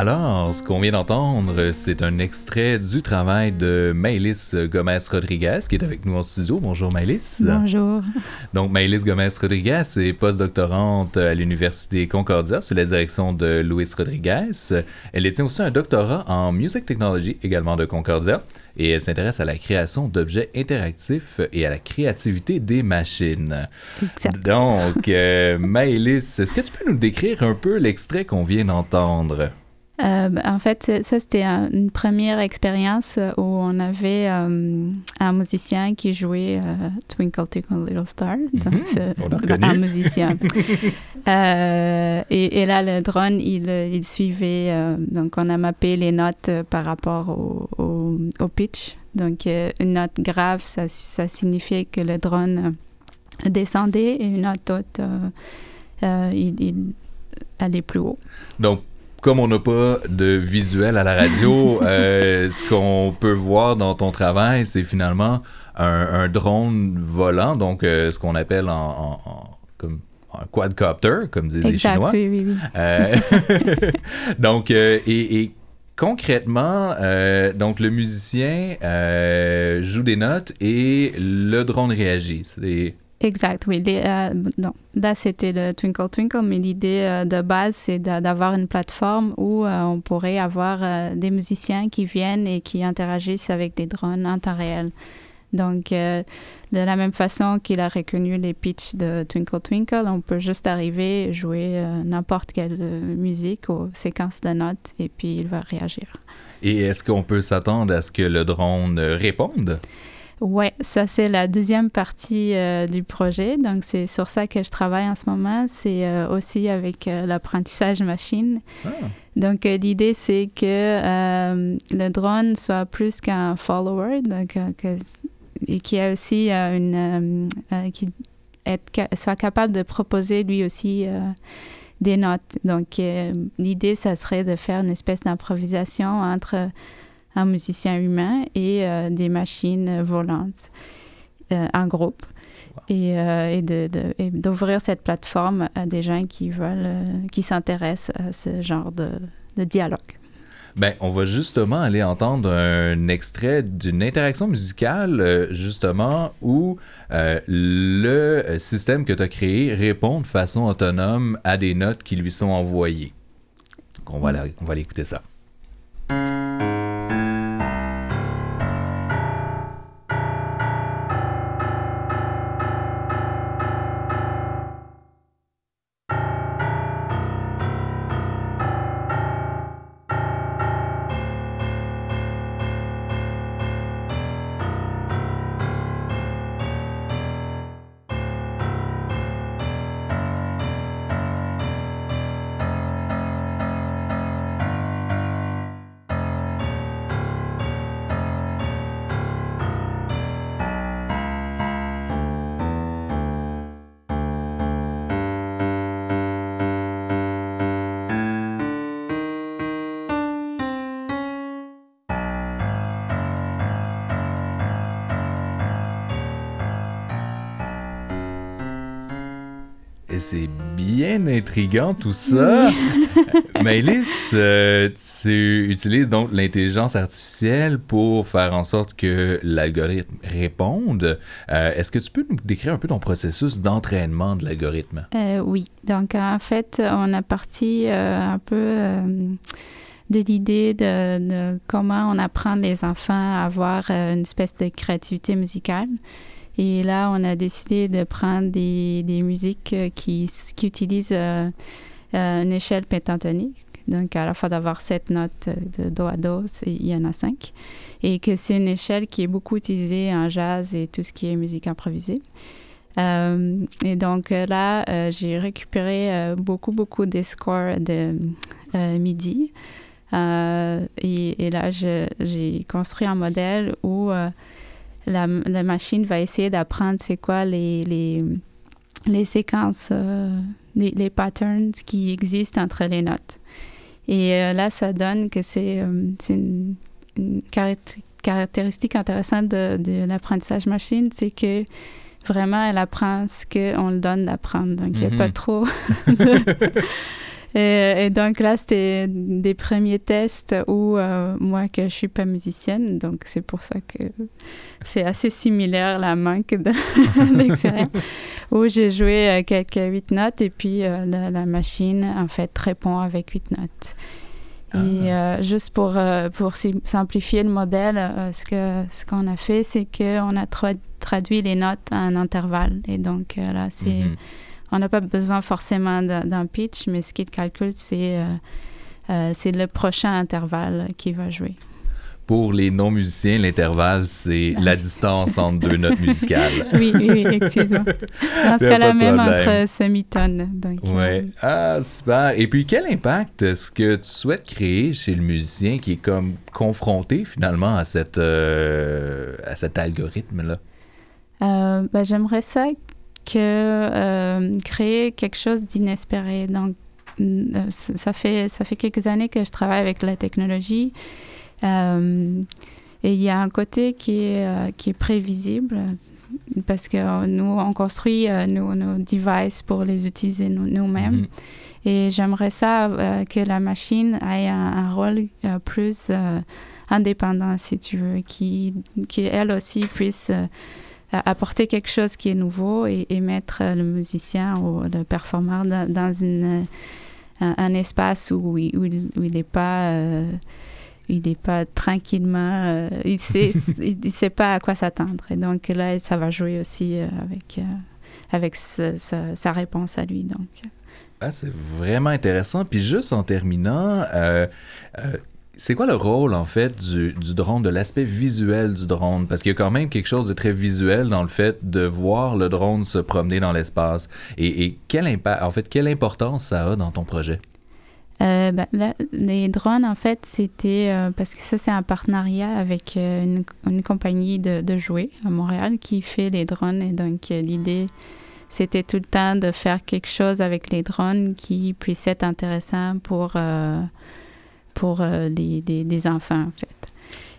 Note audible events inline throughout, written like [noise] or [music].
Alors, ce qu'on vient d'entendre, c'est un extrait du travail de Maëlys Gomez-Rodriguez qui est avec nous en studio. Bonjour Maëlys. Bonjour. Donc Maëlys Gomez-Rodriguez est postdoctorante à l'Université Concordia sous la direction de Luis Rodriguez. Elle détient aussi un doctorat en Music Technology également de Concordia et elle s'intéresse à la création d'objets interactifs et à la créativité des machines. Exact. Donc, euh, Maëlys, est-ce que tu peux nous décrire un peu l'extrait qu'on vient d'entendre? Euh, en fait, ça, c'était un- une première expérience où on avait euh, un musicien qui jouait euh, Twinkle Twinkle Little Star. Donc, Mhm, l'a reconnu. un musicien. [laughs] Et, et là, le drone, il, il suivait. donc, on a mappé les notes par rapport au, au, au pitch. Donc, une note grave, ça, ça signifiait que le drone descendait et une note haute, il, il allait plus haut. Donc, comme on n'a pas de visuel à la radio, [laughs] euh, ce qu'on peut voir dans ton travail, c'est finalement un, un drone volant, donc euh, ce qu'on appelle en, en- en- comme un quadcopter, comme disent les Chinois. oui, oui, oui. Euh, [laughs] donc, et, et concrètement, donc le musicien joue des notes et le drone réagit. C'est Exact, oui. Euh, non, là, c'était le Twinkle Twinkle, mais l'idée euh, de base, c'est d'a- d'avoir une plateforme où euh, on pourrait avoir des musiciens qui viennent et qui interagissent avec des drones en temps réel. Donc, de la même façon qu'il a reconnu les pitchs de Twinkle Twinkle, on peut juste arriver, jouer n'importe quelle musique aux séquences de notes et puis il va réagir. Et est-ce qu'on peut s'attendre à ce que le drone réponde? Ouais, ça c'est la deuxième partie euh, du projet. Donc c'est sur ça que je travaille en ce moment. C'est euh, aussi avec euh, l'apprentissage machine. Ah. Donc l'idée c'est que le drone soit plus qu'un follower, donc que, et qui a aussi une qui soit capable de proposer lui aussi des notes. Donc l'idée ça serait de faire une espèce d'improvisation entre un musicien humain et euh, des machines volantes euh, en groupe. Et, euh, et d'ouvrir cette plateforme à des gens qui veulent, qui s'intéressent à ce genre de, de dialogue. Ben, on va justement aller entendre un extrait d'une interaction musicale, euh, justement, où euh, le système que tu as créé répond de façon autonome à des notes qui lui sont envoyées. Donc, on va, aller- on va aller écouter ça. Et c'est bien intriguant tout ça. [laughs] Maëlys, euh, tu utilises donc l'intelligence artificielle pour faire en sorte que l'algorithme réponde. Euh, Est-ce que tu peux nous décrire un peu ton processus d'entraînement de l'algorithme? Euh, oui, donc en fait, on a parti un peu de l'idée de, de comment on apprend les enfants à avoir une espèce de créativité musicale. Et là, on a décidé de prendre des, musiques qui, qui utilisent une échelle pentatonique. Donc, à la fois d'avoir sept notes de do à do, il y en a cinq. Et que c'est une échelle qui est beaucoup utilisée en jazz et tout ce qui est musique improvisée. Euh, et donc là, euh, j'ai récupéré euh, beaucoup, beaucoup des scores de MIDI. Et, là, j'ai construit un modèle où la, la, machine va essayer d'apprendre c'est quoi les, les, les séquences, les, les, patterns qui existent entre les notes. Et là, ça donne que c'est une, une caractéristique intéressante de, de l'apprentissage machine, c'est que vraiment, elle apprend ce qu'on le donne d'apprendre. Donc, il n'y a pas mhm. trop. [laughs] [laughs] et, donc là, c'était des premiers tests où euh, moi, que je suis pas musicienne, donc c'est pour ça que c'est assez similaire la manque [laughs] d'expérience, où j'ai joué euh, quelques huit notes et puis euh, la, la, machine, en fait, répond avec huit notes. Et ah. euh, juste pour, pour simplifier le modèle, ce qu'on ce qu'on a fait, c'est qu'on a traduit les notes en intervalle. Et donc là, c'est, mhm. On n'a pas besoin forcément d'un pitch, mais ce qu'il calcule, c'est c'est le prochain intervalle qui va jouer. Pour les non-musiciens, l'intervalle, c'est [laughs] la distance entre deux notes musicales. [laughs] oui, oui, excusez-moi. Dans ce cas-là, même entre semi-tonnes. Oui. Euh, ah, super. Et puis, quel impact est-ce que tu souhaites créer chez le musicien qui est comme confronté finalement à, cette, euh, à cet algorithme-là? Euh, ben, J'aimerais ça que créer quelque chose d'inespéré. Donc, ça fait, ça fait quelques années que je travaille avec la technologie. Euh, et il y a un côté qui est, euh, qui est prévisible parce que nous, on construit euh, nos, nos, devices pour les utiliser nous-mêmes. Mm-hmm. Et j'aimerais ça que la machine ait un, rôle plus indépendant, si tu veux, qui, qui elle aussi puisse apporter quelque chose qui est nouveau et, mettre le musicien ou le performeur dans, une, un, espace où, il n'est pas il n'est pas tranquillement, euh, il sait, [laughs] il, sait pas à quoi s'attendre. Et donc là, ça va jouer aussi euh, avec, euh, avec sa, réponse à lui. Donc. Ah, c'est vraiment intéressant. Puis juste en terminant, c'est quoi le rôle en fait du, drone, de l'aspect visuel du drone? Parce qu'il y a quand même quelque chose de très visuel dans le fait de voir le drone se promener dans l'espace. Et, quel impact, en fait, quelle importance ça a dans ton projet? Euh, ben, les drones, en fait, c'était euh, parce que ça, c'est un partenariat avec euh, une, une, compagnie de, de, jouets à Montréal qui fait les drones. Et donc, l'idée, c'était tout le temps de faire quelque chose avec les drones qui puisse être intéressant pour, pour les, les, enfants, en fait.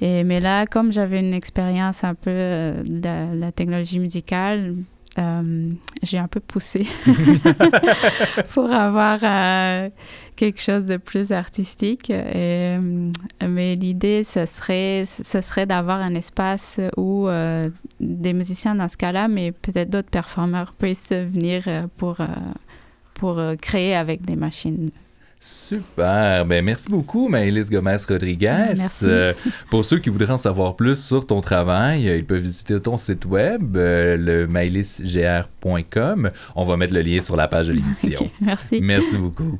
Et, mais là, comme j'avais une expérience un peu de la technologie musicale, euh, j'ai un peu poussé [laughs] pour avoir euh, quelque chose de plus artistique. Et, euh, mais l'idée, ce serait, ce serait d'avoir un espace où des musiciens dans ce cas-là, mais peut-être d'autres performeurs puissent venir pour, pour créer avec des machines. Super. Ben, merci beaucoup, Maëlys Gomez-Rodriguez. Euh, pour ceux qui voudraient en savoir plus sur ton travail, euh, ils peuvent visiter ton site web, euh, le maëlysgr.com. On va mettre le lien sur la page de l'émission. [laughs] merci. Merci beaucoup.